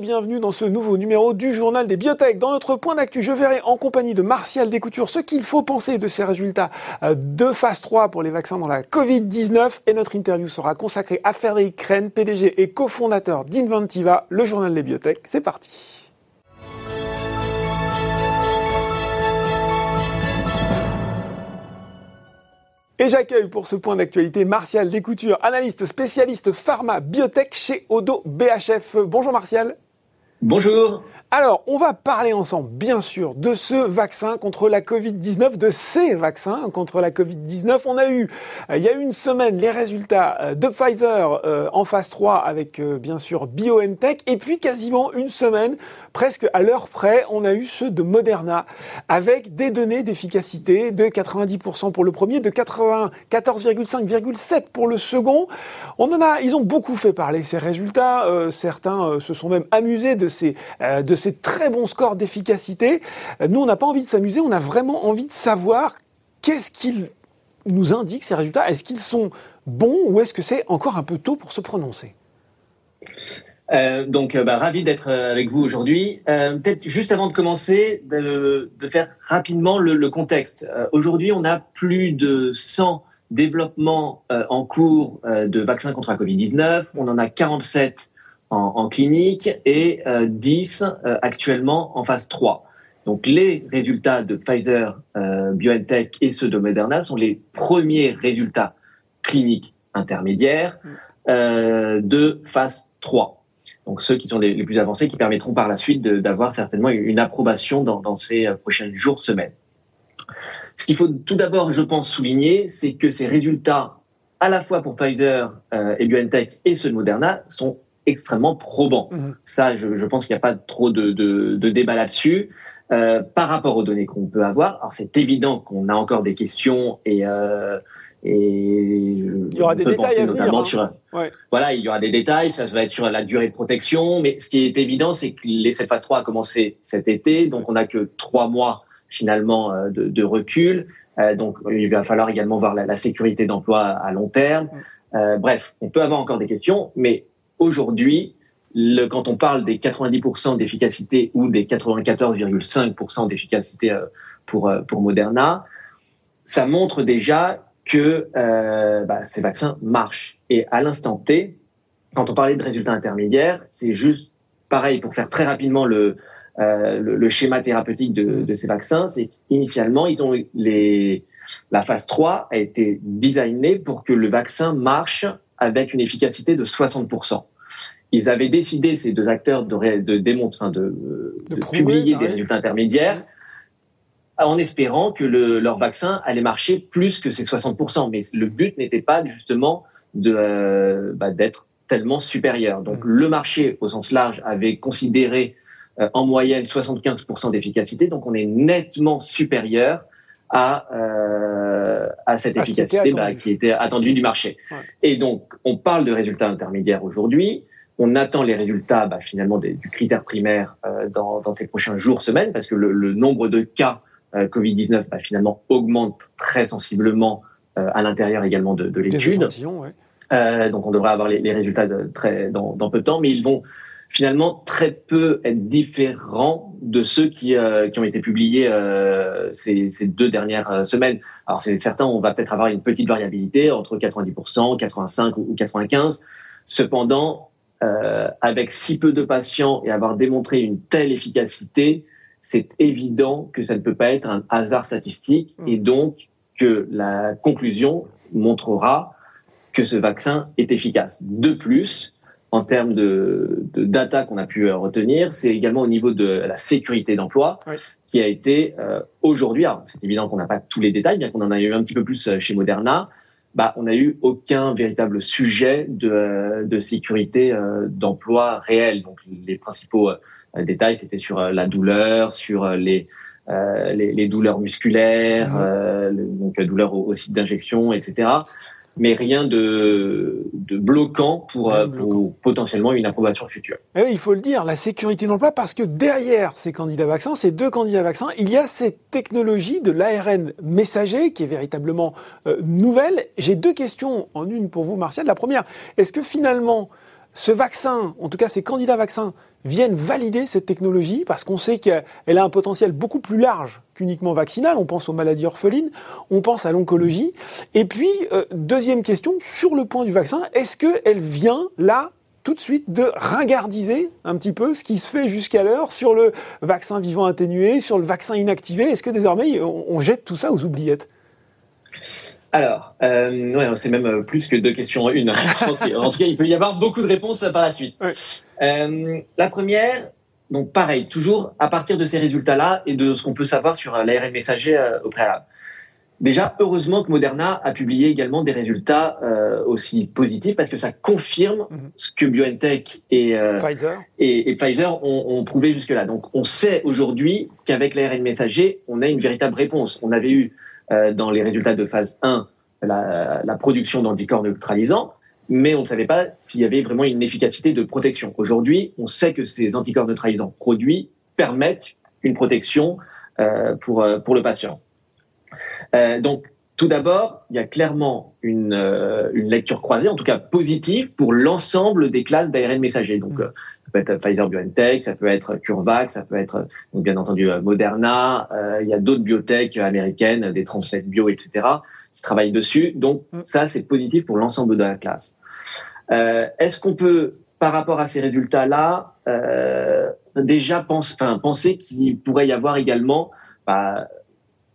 bienvenue dans ce nouveau numéro du journal des biotech. Dans notre point d'actu, je verrai en compagnie de Martial Descoutures ce qu'il faut penser de ces résultats euh, de phase 3 pour les vaccins dans la Covid-19 et notre interview sera consacrée à Frédéric Kren, PDG et cofondateur d'Inventiva, le journal des biotech. C'est parti. Et j'accueille pour ce point d'actualité Martial Descoutures, analyste spécialiste pharma biotech chez Odo BHF. Bonjour Martial. Bonjour. Alors, on va parler ensemble, bien sûr, de ce vaccin contre la Covid-19, de ces vaccins contre la Covid-19. On a eu, euh, il y a une semaine, les résultats euh, de Pfizer euh, en phase 3 avec, bien sûr, BioNTech. Et puis, quasiment une semaine, presque à l'heure près, on a eu ceux de Moderna avec des données d'efficacité de 90% pour le premier, de 94,5,7 pour le second. On en a, ils ont beaucoup fait parler ces résultats. certains se sont même amusés de ces, de ces très bons scores d'efficacité. Nous, on n'a pas envie de s'amuser, on a vraiment envie de savoir qu'est-ce qu'ils nous indiquent, ces résultats. Est-ce qu'ils sont bons ou est-ce que c'est encore un peu tôt pour se prononcer? Euh, donc, euh, bah, ravi d'être euh, avec vous aujourd'hui. Peut-être juste avant de commencer, de, faire rapidement le, contexte. aujourd'hui, on a plus de 100 développements en cours de vaccins contre la Covid-19. On en a 47 en, clinique et 10 euh, euh, actuellement en phase 3. Donc les résultats de Pfizer, euh, BioNTech et ceux de Moderna sont les premiers résultats cliniques intermédiaires mm. de phase 3. Donc ceux qui sont les, plus avancés, qui permettront par la suite d'avoir certainement une approbation dans, dans ces prochains jours, semaines. Ce qu'il faut tout d'abord, je pense, souligner, c'est que ces résultats, à la fois pour Pfizer et BioNTech et ceux de Moderna, sont extrêmement probant. Mhm. Ça, je, pense qu'il n'y a pas trop de, de, débat là-dessus. Euh, par rapport aux données qu'on peut avoir, alors c'est évident qu'on a encore des questions et euh, et il y aura des détails à notamment hein. sur voilà il y aura des détails ça va être sur la durée de protection mais ce qui est évident c'est que cette phase 3 a commencé cet été donc on n'a que trois mois finalement euh, de, de recul donc il va falloir également voir la, la sécurité d'emploi à long terme bref on peut avoir encore des questions mais aujourd'hui, quand on parle des 90% d'efficacité ou des 94,5% d'efficacité euh, pour, euh, pour Moderna, ça montre déjà que euh, bah, ces vaccins marchent. Et à l'instant T, quand on parlait de résultats intermédiaires, c'est juste pareil pour faire très rapidement le, le, schéma thérapeutique de, de ces vaccins. C'est qu'initialement, ils ont les, la phase 3 a été designée pour que le vaccin marche avec une efficacité de 60%. Ils avaient décidé, ces deux acteurs, de, de démontrer, de, de, publier des résultats intermédiaires en espérant que le, leur vaccin allait marcher plus que ces 60%. Mais le but n'était pas justement de euh, bah, d'être tellement supérieur. Donc le marché, au sens large, avait considéré euh, en moyenne 75% d'efficacité. Donc on est nettement supérieur à, euh, à cette efficacité bah, qui était attendue du marché. Et donc, on parle de résultats intermédiaires aujourd'hui. On attend les résultats bah, finalement des, du critère primaire euh, dans, dans, ces prochains jours, semaines, parce que le, le nombre de cas euh, Covid-19 bah, finalement augmente très sensiblement euh, à l'intérieur également de, de l'étude. Ouais. donc, on devrait avoir les, les résultats de, très, dans, dans peu de temps, mais ils vont finalement très peu être différents de ceux qui, euh, qui ont été publiés euh, ces, ces, deux dernières euh, semaines. Alors c'est certain, on va peut-être avoir une petite variabilité entre 90%, 85 ou 95. Cependant, euh, avec si peu de patients et avoir démontré une telle efficacité, c'est évident que ça ne peut pas être un hasard statistique mm. et donc que la conclusion montrera que ce vaccin est efficace. De plus, en termes de, de data qu'on a pu euh, retenir, c'est également au niveau de la sécurité d'emploi qui a été euh, aujourd'hui, c'est évident qu'on n'a pas tous les détails, bien qu'on en a eu un petit peu plus euh, chez Moderna, bah, on n'a eu aucun véritable sujet de, de sécurité d'emploi réel. Donc les principaux détails, c'était sur la douleur, sur les, les, les, douleurs musculaires, mmh. donc douleurs au, au site d'injection, etc mais rien de, de bloquant pour, euh, pour, potentiellement une approbation future. Et eh oui, il faut le dire, la sécurité d'emploi, parce que derrière ces candidats vaccins, ces deux candidats vaccins, il y a cette technologie de l'ARN messager qui est véritablement euh, nouvelle. J'ai deux questions en une pour vous, Martial. La première, est-ce que finalement, ce vaccin, en tout cas ces candidats vaccins, viennent valider cette technologie parce qu'on sait qu'elle a un potentiel beaucoup plus large qu'uniquement vaccinal. On pense aux maladies orphelines, on pense à l'oncologie. Et puis, euh, deuxième question, sur le point du vaccin, est-ce qu'elle vient là tout de suite de ringardiser un petit peu ce qui se fait jusqu'alors sur le vaccin vivant atténué, sur le vaccin inactivé? Est-ce que désormais on jette tout ça aux oubliettes? Alors, euh, ouais, c'est même plus que deux questions en une. en tout cas, il peut y avoir beaucoup de réponses par la suite. Euh, la première, donc pareil, toujours à partir de ces résultats-là et de ce qu'on peut savoir sur l'ARN messager euh, au préalable. Déjà, heureusement que Moderna a publié également des résultats euh, aussi positifs parce que ça confirme mhm. ce que BioNTech et, euh, Pfizer, et, et Pfizer ont, ont, prouvé jusque-là. Donc, on sait aujourd'hui qu'avec l'ARN messager, on a une véritable réponse. On avait eu euh, dans les résultats de phase 1 la, la production d'anticorps neutralisants, mais on ne savait pas s'il y avait vraiment une efficacité de protection. Aujourd'hui, on sait que ces anticorps neutralisants produits permettent une protection euh, pour, euh, pour le patient. Euh, donc, tout d'abord, il y a clairement une, euh, une, lecture croisée, en tout cas positive, pour l'ensemble des classes d'ARN messager. Donc, mmh. Ça peut être Pfizer BioNTech, ça peut être CureVac, ça peut être donc bien entendu Moderna. Euh, il y a d'autres biotech américaines, des Translate Bio, etc., qui travaillent dessus. Donc, mmh. ça, c'est positif pour l'ensemble de la classe. Est-ce qu'on peut, par rapport à ces résultats-là, déjà pense, enfin, penser qu'il pourrait y avoir également bah,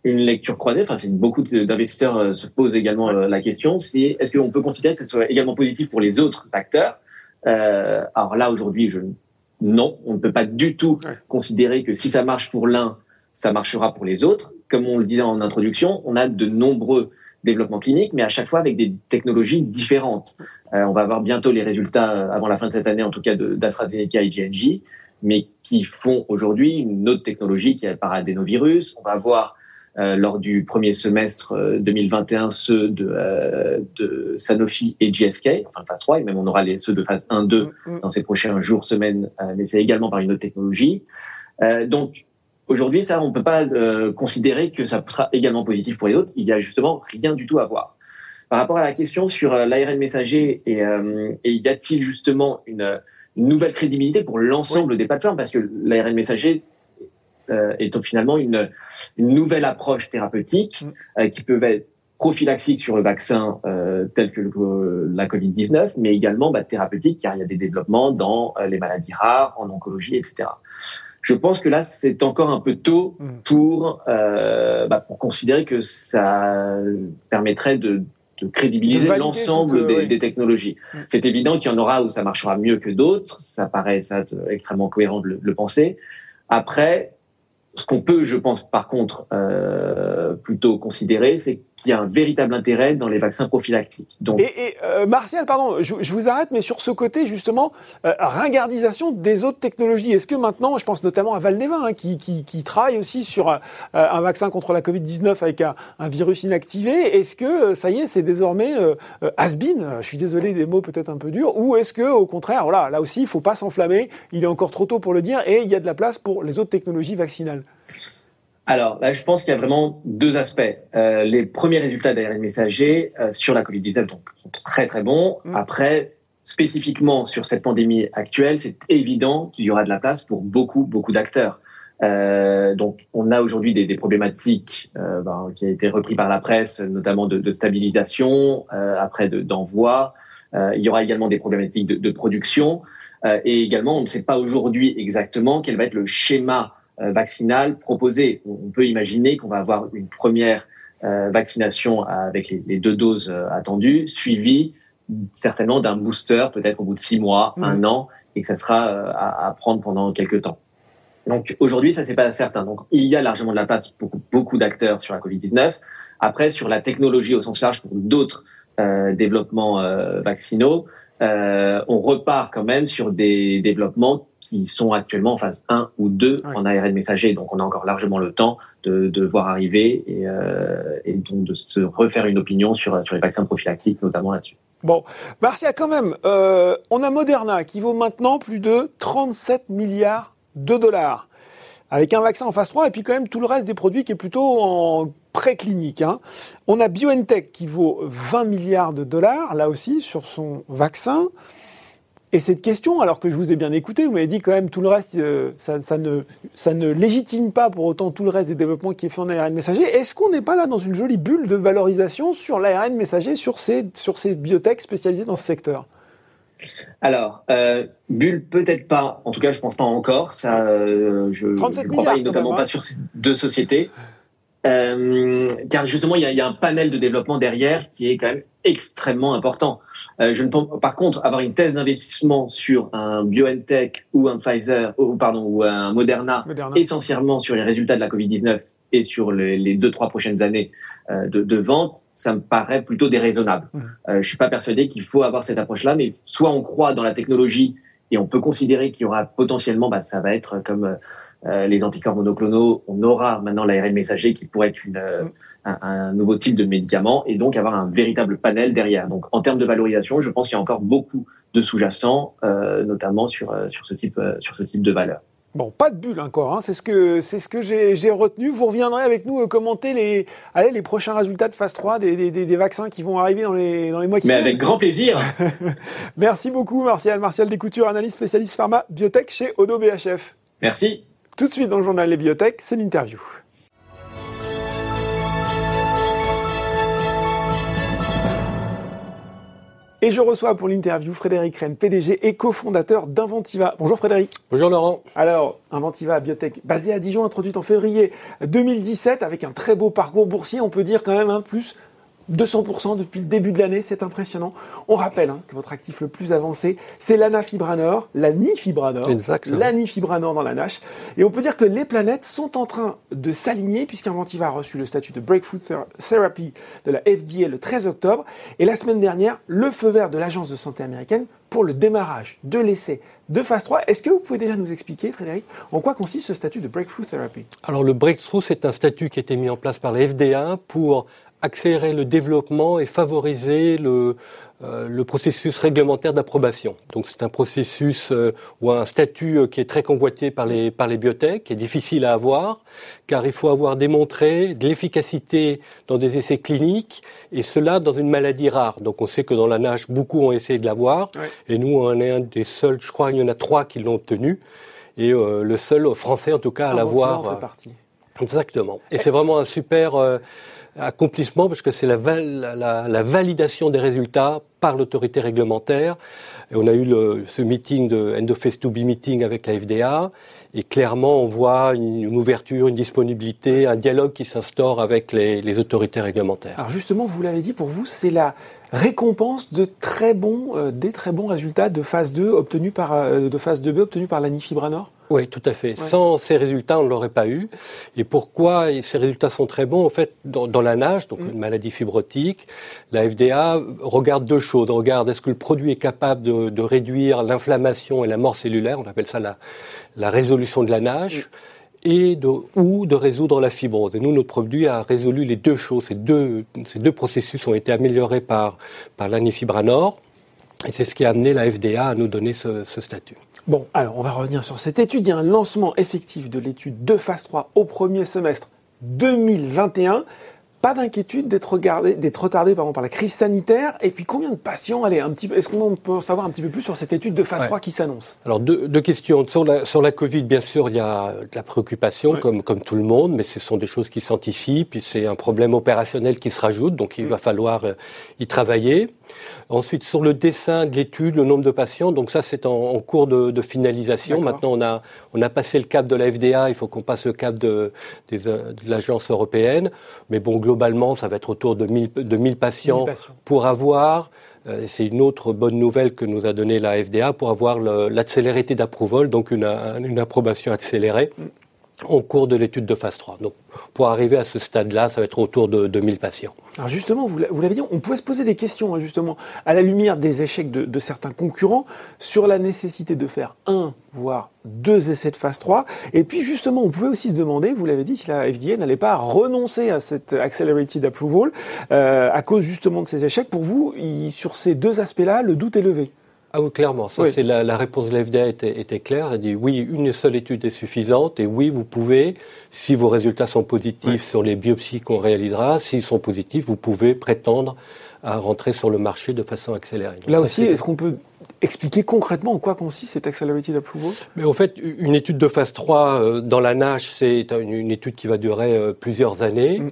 une lecture croisée? Enfin, c'est beaucoup d'investisseurs euh, se posent également euh, la question. Est-ce qu'on peut considérer que ce soit également positif pour les autres acteurs? Euh, Alors là, aujourd'hui, je non, on ne peut pas du tout considérer que si ça marche pour l'un, ça marchera pour les autres. Comme on le disait en introduction, on a de nombreux développements cliniques, mais à chaque fois avec des technologies différentes. Euh, on va avoir bientôt les résultats euh, avant la fin de cette année, en tout cas d'AstraZeneca et GNG, mais qui font aujourd'hui une autre technologie qui est par adénovirus. On va avoir lors du premier semestre 2021 euh, ceux de, euh, de Sanofi et GSK, enfin phase 3, et même on aura les, ceux de phase 1, 2 mm, mm. dans ces prochains jours, semaines, mais c'est également par une autre technologie. donc aujourd'hui, ça, on ne peut pas considérer que ça sera également positif pour les autres. Il y a justement rien du tout à voir. Par rapport à la question sur l'ARN messager et, et y a-t-il justement une, une, nouvelle crédibilité pour l'ensemble des plateformes? Parce que l'ARN messager est finalement une une nouvelle approche thérapeutique mm. euh, qui peut être prophylaxique sur le vaccin euh, tel que le, la Covid-19, mais également bah, thérapeutique car il y a des développements dans euh, les maladies rares, en oncologie, etc. Je pense que là, c'est encore un peu tôt mm. pour, euh, bah, pour considérer que ça permettrait de, de crédibiliser l'ensemble des, des, technologies. Mm. C'est évident qu'il y en aura où ça marchera mieux que d'autres, ça paraît ça, extrêmement cohérent de le, le penser. Après, ce qu'on peut, je pense, par contre, euh, plutôt considérer, c'est qu'il y a un véritable intérêt dans les vaccins prophylactiques. Donc... Et, euh, Martial, pardon, je, vous arrête, mais sur ce côté, justement, euh, ringardisation des autres technologies. Est-ce que maintenant, je pense notamment à Valneva, hein, qui, qui, qui, travaille aussi sur euh, un vaccin contre la Covid-19 avec un, virus inactivé, est-ce que, euh, ça y est, c'est désormais euh, has-been Je suis désolé des mots peut-être un peu durs. Ou est-ce que, au contraire, voilà, là aussi, il faut pas s'enflammer, il est encore trop tôt pour le dire, et il y a de la place pour les autres technologies vaccinales? Alors là, je pense qu'il y a vraiment deux aspects. Euh, les premiers résultats d'ARN messager euh, sur la Covid-19 sont très très bons. Mm. Après, spécifiquement sur cette pandémie actuelle, c'est évident qu'il y aura de la place pour beaucoup beaucoup d'acteurs. Euh, donc, on a aujourd'hui des, des, problématiques euh, ben, qui ont été repris par la presse, notamment de, de stabilisation, euh, après d'envoi. il y aura également des problématiques de, de production, et également, on ne sait pas aujourd'hui exactement quel va être le schéma euh, vaccinale proposée. On peut imaginer qu'on va avoir une première euh, vaccination avec les, deux doses euh, attendues, suivie certainement d'un booster, peut-être au bout de six mois, mmh. un an, et que ça sera à, prendre pendant quelques temps. Donc aujourd'hui, ça c'est pas certain. Donc il y a largement de la place pour beaucoup d'acteurs sur la Covid-19. Après, sur la technologie au sens large pour d'autres développements vaccinaux, on repart quand même sur des développements qui sont actuellement en phase 1 ou 2 en ARN messager. Donc, on a encore largement le temps de, de voir arriver et, euh, et, donc de se refaire une opinion sur, sur les vaccins prophylactiques, notamment là-dessus. Bon, Marcia, quand même, euh, on a Moderna qui vaut maintenant plus de 37 milliards de dollars avec un vaccin en phase 3 et puis quand même tout le reste des produits qui est plutôt en préclinique. Hein. On a BioNTech qui vaut 20 milliards de dollars, là aussi, sur son vaccin. Et cette question, alors que je vous ai bien écouté, vous m'avez dit quand même tout le reste, euh, ça, ne, ça ne légitime pas pour autant tout le reste des développements qui est fait en ARN messager. Est-ce qu'on n'est pas là dans une jolie bulle de valorisation sur l'ARN messager, sur ces, sur ces biotech spécialisées dans ce secteur? Alors, euh, bulle peut-être pas. En tout cas, je pense pas encore. Ça, euh, je ne crois pas, notamment pas hein. sur ces deux sociétés. Euh, car justement, il y, a, un panel de développement derrière qui est quand même extrêmement important. Euh, je ne pense, par contre, avoir une thèse d'investissement sur un BioNTech ou un Pfizer, ou pardon, ou un Moderna, essentiellement sur les résultats de la Covid-19 et sur les, les, deux trois prochaines années euh, de, de, vente, ça me paraît plutôt déraisonnable. Mmh. Euh, je suis pas persuadé qu'il faut avoir cette approche-là, mais soit on croit dans la technologie et on peut considérer qu'il y aura potentiellement, bah, ça va être comme euh, les anticorps monoclonaux, on aura maintenant l'ARN messager qui pourrait être une, euh, un, nouveau type de médicament et donc avoir un véritable panel derrière. Donc en termes de valorisation, je pense qu'il y a encore beaucoup de sous-jacents, euh, notamment sur, sur, ce type, sur ce type de valeur. Bon, pas de bulle encore, hein. c'est ce que, c'est ce que j'ai retenu. Vous reviendrez avec nous commenter les, allez, les prochains résultats de phase 3 des, des, des, vaccins qui vont arriver dans les, dans les mois qui viennent. Mais avec grand plaisir. Merci beaucoup, Martial. Martial Descoutures, analyste spécialiste pharma biotech chez Odo BHF. Merci. Tout de suite dans le journal Les Biotech, c'est l'interview. Et je reçois pour l'interview Frédéric Rennes, PDG et cofondateur d'Inventiva. Bonjour Frédéric. Bonjour Laurent. Alors, Inventiva Biotech, basée à Dijon, introduite en février 2017 avec un très beau parcours boursier, on peut dire quand même un plus 200% depuis le début de l'année, c'est impressionnant. On rappelle hein, que votre actif le plus avancé, c'est l'anafibranor, l'anifibranor, l'anifibranor dans la nage. Et on peut dire que les planètes sont en train de s'aligner puisqu'Inventiva a reçu le statut de Breakthrough Therapy de la FDA le 13 octobre et la semaine dernière, le feu vert de l'Agence de santé américaine pour le démarrage de l'essai de phase 3. Est-ce que vous pouvez déjà nous expliquer, Frédéric, en quoi consiste ce statut de Breakthrough Therapy? Alors le Breakthrough, c'est un statut qui a été mis en place par la FDA pour accélérer le développement et favoriser le, euh, le processus réglementaire d'approbation. Donc c'est un processus euh, ou un statut euh, qui est très convoité par les, par les biotech, qui est difficile à avoir, car il faut avoir démontré de l'efficacité dans des essais cliniques, et cela dans une maladie rare. Donc on sait que dans la nage, beaucoup ont essayé de l'avoir, et nous on est un des seuls, je crois qu'il y en a trois qui l'ont obtenu, et le seul français en tout cas à l'avoir. Exactement. Et c'est vraiment un super accomplissement parce que c'est la, la, la, validation des résultats par l'autorité réglementaire. Et on a eu le, ce meeting de end of phase 2B meeting avec la FDA et clairement on voit une, ouverture, une disponibilité, un dialogue qui s'instaure avec les, les, autorités réglementaires. Alors justement, vous l'avez dit, pour vous, c'est la récompense de très bons, euh, des très bons résultats de phase 2 obtenus par, euh, de phase 2B obtenus par l'anifibranor oui, tout à fait. Sans ces résultats, on ne l'aurait pas eu. Et pourquoi ces résultats sont très bons? En fait, dans, dans la nage, donc mm. une maladie fibrotique, la FDA regarde deux choses. On regarde est-ce que le produit est capable de, de réduire l'inflammation et la mort cellulaire, on appelle ça la, la résolution de la nage. Mm. Et de, ou de résoudre la fibrose. Et nous, notre produit a résolu les deux choses. Ces deux, ces deux processus ont été améliorés par, par l'anifibranor. Et c'est ce qui a amené la FDA à nous donner ce, ce statut. Bon, alors on va revenir sur cette étude. Il y a un lancement effectif de l'étude de phase 3 au premier semestre 2021 pas d'inquiétude d'être retardé pardon, par la crise sanitaire. Et puis combien de patients Allez, un petit est-ce qu'on peut savoir un petit peu plus sur cette étude de phase 3 qui s'annonce? Alors deux, deux, questions sur la sur la Covid. Bien sûr, il y a de la préoccupation comme comme tout le monde, mais ce sont des choses qui s'anticipent. Puis c'est un problème opérationnel qui se rajoute, donc il va falloir euh, y travailler. Ensuite, sur le dessin de l'étude, le nombre de patients, donc ça c'est en, cours de, de finalisation. Maintenant, on a on a passé le cap de la FDA, il faut qu'on passe le cap de, de l'agence européenne. Mais bon, globalement, ça va être autour de 1000, de 1000 patients, pour avoir euh, c'est une autre bonne nouvelle que nous a donnée la FDA pour avoir l'accélérité d'approval, donc une, une, approbation accélérée. Au cours de l'étude de phase 3. Donc, pour arriver à ce stade-là, ça va être autour de 2000 patients. Alors justement, vous l'avez dit, on pouvait se poser des questions, hein, justement, à la lumière des échecs de, de, certains concurrents, sur la nécessité de faire un, voire deux essais de phase 3. Et puis, justement, on pouvait aussi se demander, vous l'avez dit, si la FDA n'allait pas renoncer à cette accelerated approval, euh, à cause justement de ces échecs. Pour vous, sur ces deux aspects-là, le doute est levé? Ah oui, clairement. Ça, c'est la, la, réponse de l'FDA était, était, claire. Elle dit oui, une seule étude est suffisante et oui, vous pouvez, si vos résultats sont positifs sur les biopsies qu'on réalisera, s'ils sont positifs, vous pouvez prétendre à rentrer sur le marché de façon accélérée. Là aussi, est-ce qu'on peut expliquer concrètement en quoi consiste cet Accelerated Approval? Mais en fait, une étude de phase 3 euh, dans la NASH, c'est une, étude qui va durer euh, plusieurs années. Mm.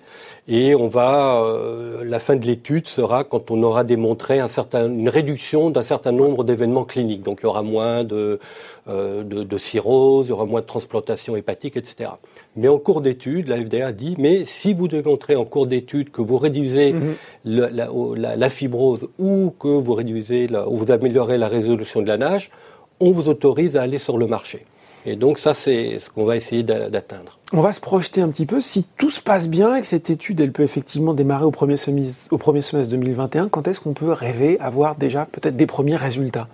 Et on va, euh, la fin de l'étude sera quand on aura démontré un certain, une réduction d'un certain nombre d'événements cliniques. Donc il y aura moins de, de, de cirrhose, il y aura moins de transplantation hépatique, etc. Mais en cours d'étude, la FDA dit, mais si vous démontrez en cours d'étude que vous réduisez mhm. la, fibrose ou que vous réduisez, ou vous améliorez la résolution de la nage, on vous autorise à aller sur le marché. Et donc ça, c'est ce qu'on va essayer d'atteindre. On va se projeter un petit peu. Si tout se passe bien et que cette étude, elle peut effectivement démarrer au premier semestre, au premier semestre 2021, quand est-ce qu'on peut rêver avoir déjà peut-être des premiers résultats?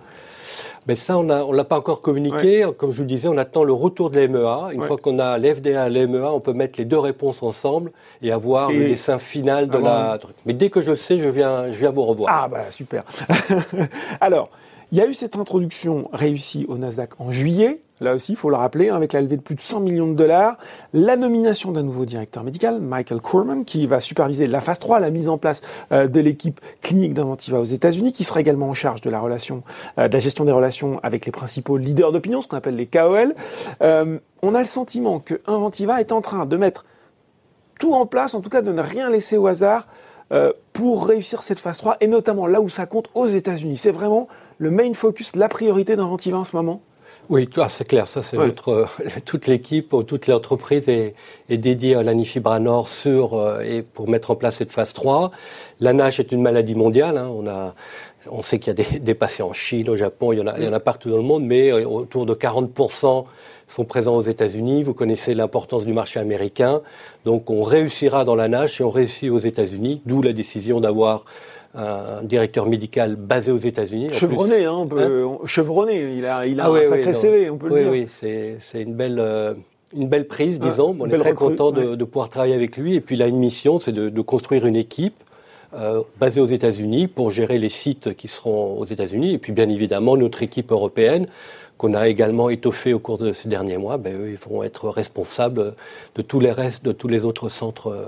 Mais ça, on ne l'a pas encore communiqué. Comme je vous le disais, on attend le retour de l'MEA. Une fois qu'on a l'FDA et l'MEA, on peut mettre les deux réponses ensemble et avoir le dessin final de la. Mais dès que je le sais, je viens, je viens vous revoir. Ah bah super. Alors, il y a eu cette introduction réussie au Nasdaq en juillet. Là aussi, il faut le rappeler, hein, avec la levée de plus de 100 millions de dollars, la nomination d'un nouveau directeur médical, Michael Corman, qui va superviser la phase 3, la mise en place euh, de l'équipe clinique d'Inventiva aux États-Unis, qui sera également en charge de la relation, euh, de la gestion des relations avec les principaux leaders d'opinion, ce qu'on appelle les KOL. Euh, on a le sentiment que Inventiva est en train de mettre tout en place, en tout cas de ne rien laisser au hasard pour réussir cette phase 3, et notamment là où ça compte aux États-Unis. C'est vraiment le main focus, la priorité d'Inventiva en ce moment oui, c'est clair, ça c'est notre toute l'équipe, toute l'entreprise est, est, dédiée à l'anifibranor sur euh, et pour mettre en place cette phase 3. La NASH est une maladie mondiale. Hein, on a, on sait qu'il y a des, des, patients en Chine, au Japon, il y en a, il y en a partout dans le monde, mais euh, autour de 40% sont présents aux États-Unis. Vous connaissez l'importance du marché américain, donc on réussira dans la NASH et on réussit aux États-Unis, d'où la décision d'avoir un directeur médical basé aux États-Unis. Chevronné, hein, hein chevronné. Il a, il a ah un sacré CV, on peut le dire. Oui, c'est, c'est une belle. Euh, une belle prise, disons. on est très content de, de, pouvoir travailler avec lui. Et puis, il a une mission, c'est de, de construire une équipe euh, basée aux États-Unis pour gérer les sites qui seront aux États-Unis. Et puis, bien évidemment, notre équipe européenne qu'on a également étoffée au cours de ces derniers mois, ben, eux, ils vont être responsables de tous les restes, de tous les autres centres. Euh,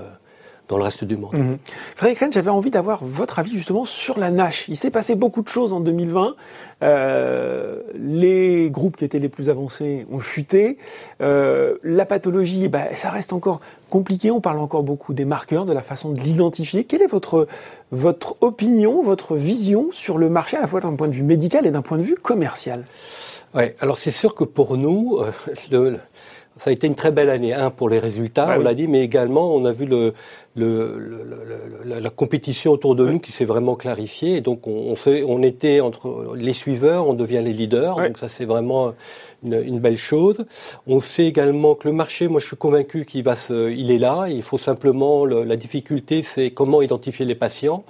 dans le reste du monde. Mhm. Frédéric Rennes, j'avais envie d'avoir votre avis justement sur la NASH. Il s'est passé beaucoup de choses en 2020. Euh, les groupes qui étaient les plus avancés ont chuté. Euh, la pathologie, bah, ça reste encore compliqué. On parle encore beaucoup des marqueurs, de la façon de l'identifier. Quelle est votre, votre opinion, votre vision sur le marché, à la fois d'un point de vue médical et d'un point de vue commercial? Ouais, alors c'est sûr que pour nous, euh, le, ça a été une très belle année, un pour les résultats, on l'a dit, mais également on a vu le, le, la compétition autour de nous qui s'est vraiment clarifiée. Et donc on, on, était entre les suiveurs, on devient les leaders. Donc ça c'est vraiment une, une, belle chose. On sait également que le marché, moi je suis convaincu qu'il va se, il est là. Il faut simplement la difficulté, c'est comment identifier les patients.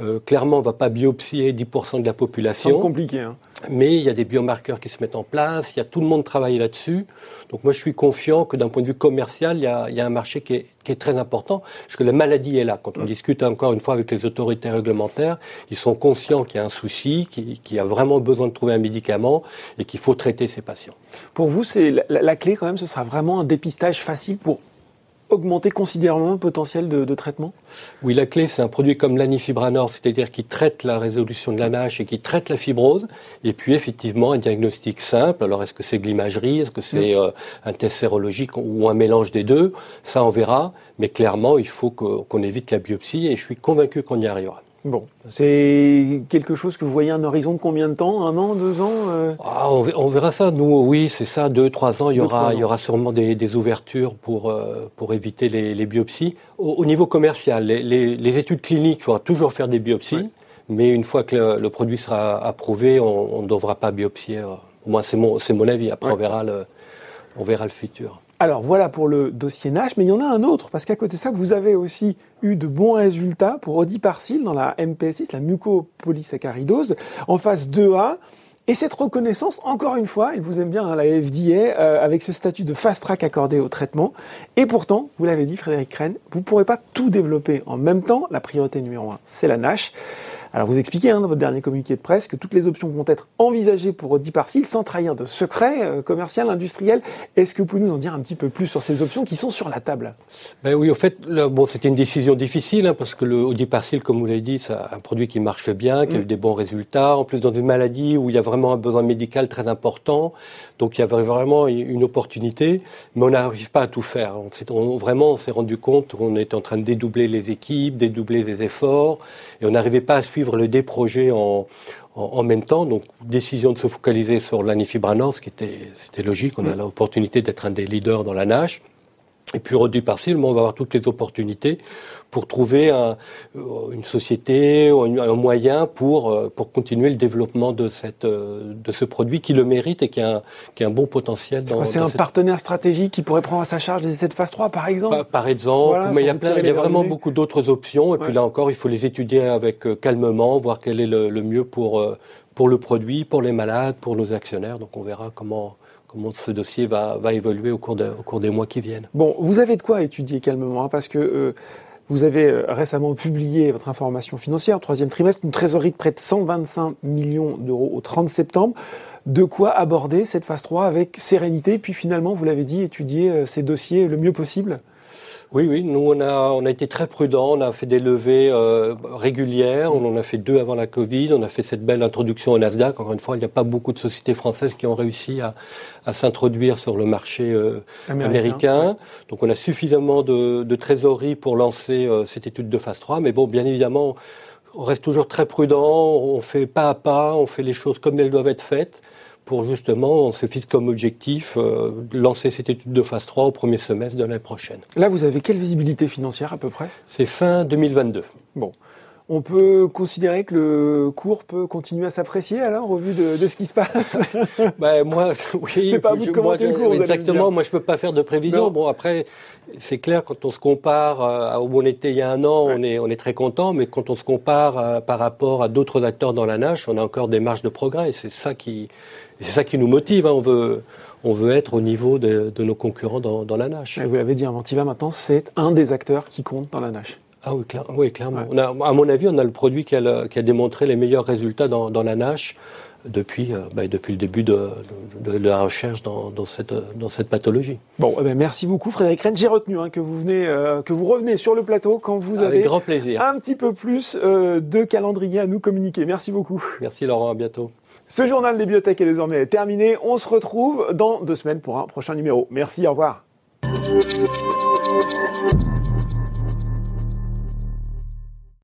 Euh, clairement, on ne va pas biopsier 10% de la population. C'est compliqué. Hein. Mais il y a des biomarqueurs qui se mettent en place, il y a tout le monde travaille là-dessus. Donc moi, je suis confiant que d'un point de vue commercial, il y a, il y a un marché qui est, qui est, très important, parce que la maladie est là. Quand on mm. discute encore une fois avec les autorités réglementaires, ils sont conscients qu'il y a un souci, qu'il y a vraiment besoin de trouver un médicament et qu'il faut traiter ces patients. Pour vous, c'est la, la clé quand même, ce sera vraiment un dépistage facile pour augmenter considérablement le potentiel de, traitement? Oui, la clé, c'est un produit comme l'anifibranor, c'est-à-dire qui traite la résolution de la NASH et qui traite la fibrose. Et puis, effectivement, un diagnostic simple. Alors, est-ce que c'est de l'imagerie? Est-ce que c'est euh, un test sérologique ou un mélange des deux? Ça, on verra. Mais clairement, il faut qu'on évite la biopsie et je suis convaincu qu'on y arrivera. Bon, c'est quelque chose que vous voyez un horizon de combien de temps? Un an, deux ans euh? Ah, on, verra ça. Nous, oui, c'est ça. Deux, trois ans. Il y aura, il y aura sûrement des, ouvertures pour euh, pour éviter les, biopsies. Au, niveau commercial, les, études cliniques, il faudra toujours faire des biopsies, mais une fois que le, produit sera approuvé, on ne devra pas biopsier. Au moins, c'est mon c'est mon avis. Après, on verra le on verra le futur. Alors voilà pour le dossier NASH, mais il y en a un autre, parce qu'à côté de ça, vous avez aussi eu de bons résultats pour Odiparcil dans la MPS6, la mucopolysaccharidose, en phase 2A. Et cette reconnaissance, encore une fois, il vous aime bien hein, la FDA, euh, avec ce statut de fast track accordé au traitement. Et pourtant, vous l'avez dit, Frédéric Rennes, vous ne pourrez pas tout développer en même temps. La priorité numéro un, c'est la NASH. Alors vous expliquez hein, dans votre dernier communiqué de presse que toutes les options vont être envisagées pour Diparsil sans trahir de secret euh, commercial, industriel. Est-ce que vous pouvez nous en dire un petit peu plus sur ces options qui sont sur la table? Ben Oui, au fait, bon, c'était une décision difficile hein, parce que le Audiparcil, comme vous l'avez dit, c'est un produit qui marche bien, qui a eu mm. des bons résultats. En plus, dans une maladie où il y a vraiment un besoin médical très important, donc il y avait vraiment une opportunité, mais on n'arrive pas à tout faire. On, vraiment, on s'est rendu compte qu'on était en train de dédoubler les équipes, dédoubler les efforts, et on n'arrivait pas à suivre le dé projet en, en, même temps. Donc, décision de se focaliser sur l'anifibranor, ce qui était, c'était logique. On a mm. l'opportunité d'être un des leaders dans la nage. Et puis, réduit partiellement, on va avoir toutes les opportunités pour trouver un, euh, une société, un moyen pour, euh, pour continuer le développement de, cette, euh, de ce produit qui le mérite et qui a un, qui a un bon potentiel. C'est un partenaire stratégique qui pourrait prendre à sa charge les essais de phase 3, par exemple Par, exemple, mais il y a, il y a vraiment beaucoup d'autres options. Et puis là encore, il faut les étudier avec calmement, voir quel est le, le mieux pour, pour le produit, pour les malades, pour nos actionnaires. Donc on verra comment comment ce dossier va, va évoluer au cours, de, au cours des mois qui viennent. Bon, vous avez de quoi étudier calmement, hein, parce que vous avez euh, récemment publié votre information financière, troisième trimestre, une trésorerie de près de 125 millions d'euros au 30 septembre. De quoi aborder cette phase 3 avec sérénité, puis finalement, vous l'avez dit, étudier euh, ces dossiers le mieux possible? Oui, oui, nous on a on a été très prudents, on a fait des levées euh, régulières, on en a fait deux avant la Covid, on a fait cette belle introduction au Nasdaq. Encore une fois, il n'y a pas beaucoup de sociétés françaises qui ont réussi à, à s'introduire sur le marché euh, américain. Donc on a suffisamment de, de trésorerie pour lancer euh, cette étude de phase 3, mais bon, bien évidemment, on reste toujours très prudent, on fait pas à pas, on fait les choses comme elles doivent être faites pour justement, on se fixe comme objectif euh, lancer cette étude de phase 3 au premier semestre de l'année prochaine. Là, vous avez quelle visibilité financière à peu près? C'est fin 2022. Bon. On peut considérer que le cours peut continuer à s'apprécier alors au vu de, ce qui se passe? ben, moi, oui. C'est pas vous de commenter le cours. Exactement. Moi, je peux pas faire de prévision. Bon, après, c'est clair quand on se compare à où on était il y a un an, on est on est très content. Mais quand on se compare euh, par rapport à d'autres acteurs dans la nage, on a encore des marges de progrès. Et c'est ça qui c'est ça qui nous motive. Hein. On veut on veut être au niveau de, nos concurrents dans, dans la nage. vous l'avez dit, Inventiva maintenant, c'est un des acteurs qui compte dans la nage. Ah oui, oui clairement. On a, à mon avis, on a le produit qui a, qui a démontré les meilleurs résultats dans, dans la nage depuis, euh, bah, depuis le début de, de, la recherche dans, dans, cette, dans cette pathologie. Bon, eh ben, merci beaucoup Frédéric Rennes. J'ai retenu hein, que, vous venez, euh, que vous revenez sur le plateau quand vous Avec avez grand plaisir. un petit peu plus euh, de calendrier à nous communiquer. Merci beaucoup. Merci Laurent, à bientôt. Ce journal des biotech est désormais terminé. On se retrouve dans deux semaines pour un prochain numéro. Merci, au revoir.